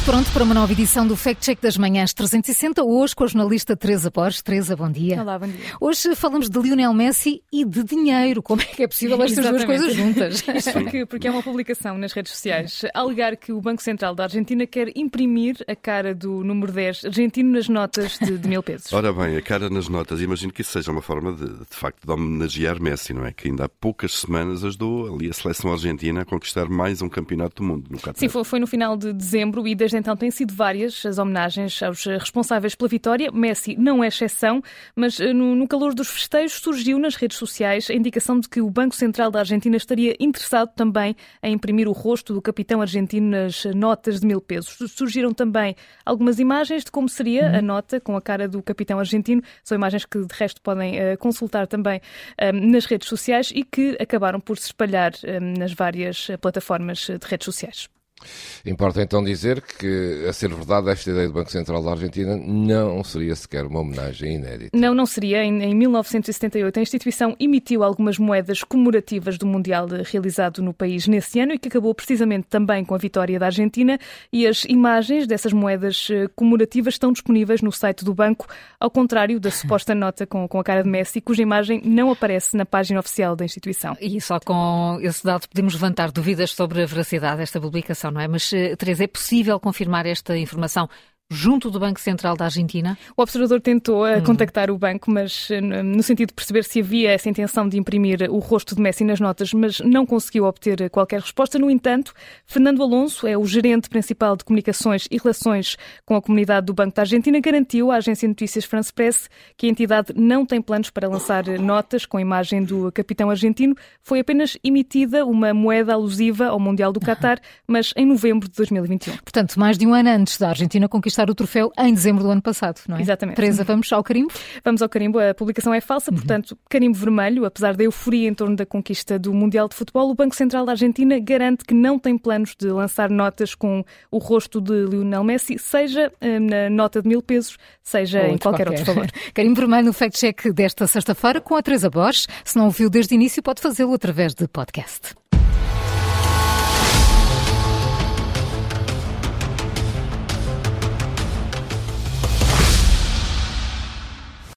pronto para uma nova edição do Fact Check das Manhãs 360, hoje com a jornalista Teresa Borges. Teresa, bom dia. Olá, bom dia. Hoje falamos de Lionel Messi e de dinheiro. Como é que é possível estas duas coisas juntas? porque, porque é uma publicação nas redes sociais. Alegar que o Banco Central da Argentina quer imprimir a cara do número 10 argentino nas notas de, de mil pesos. Ora bem, a cara nas notas, imagino que isso seja uma forma de, de facto, de homenagear Messi, não é? Que ainda há poucas semanas ajudou ali a seleção argentina a conquistar mais um campeonato do mundo no Qatar. Sim, foi, foi no final de dezembro e desde então têm sido várias as homenagens aos responsáveis pela vitória. Messi não é exceção, mas eh, no, no calor dos festejos surgiu nas redes sociais a indicação de que o Banco Central da Argentina estaria interessado também em imprimir o rosto do capitão argentino nas notas de mil pesos. Surgiram também algumas imagens de como seria a nota com a cara do capitão argentino. São imagens que, de resto, podem uh, consultar também uh, nas redes sociais e que acabaram por se espalhar uh, nas várias plataformas de redes sociais. Importa então dizer que, a ser verdade, esta ideia do Banco Central da Argentina não seria sequer uma homenagem inédita. Não, não seria. Em, em 1978, a instituição emitiu algumas moedas comemorativas do Mundial realizado no país nesse ano e que acabou precisamente também com a vitória da Argentina. E as imagens dessas moedas eh, comemorativas estão disponíveis no site do banco, ao contrário da suposta nota com, com a cara de Messi, cuja imagem não aparece na página oficial da instituição. E só com esse dado podemos levantar dúvidas sobre a veracidade desta publicação não é? Mas, eh, Teresa, é possível confirmar esta informação junto do Banco Central da Argentina? O observador tentou uh, contactar o banco, mas uh, no sentido de perceber se havia essa intenção de imprimir o rosto de Messi nas notas, mas não conseguiu obter qualquer resposta. No entanto, Fernando Alonso é o gerente principal de comunicações e relações com a comunidade do Banco da Argentina, garantiu à agência de notícias France Press que a entidade não tem planos para lançar notas com a imagem do capitão argentino. Foi apenas emitida uma moeda alusiva ao Mundial do Qatar, mas em novembro de 2021. Portanto, mais de um ano antes da Argentina conquistar o troféu em dezembro do ano passado, não é? Exatamente. Teresa, vamos ao carimbo? Vamos ao carimbo. A publicação é falsa, uhum. portanto, carimbo vermelho. Apesar da euforia em torno da conquista do Mundial de Futebol, o Banco Central da Argentina garante que não tem planos de lançar notas com o rosto de Lionel Messi, seja eh, na nota de mil pesos, seja em qualquer, qualquer, outro valor. carimbo vermelho no Fact Check desta sexta-feira com a Teresa Borges. Se não ouviu desde o início, pode fazê-lo através de podcast.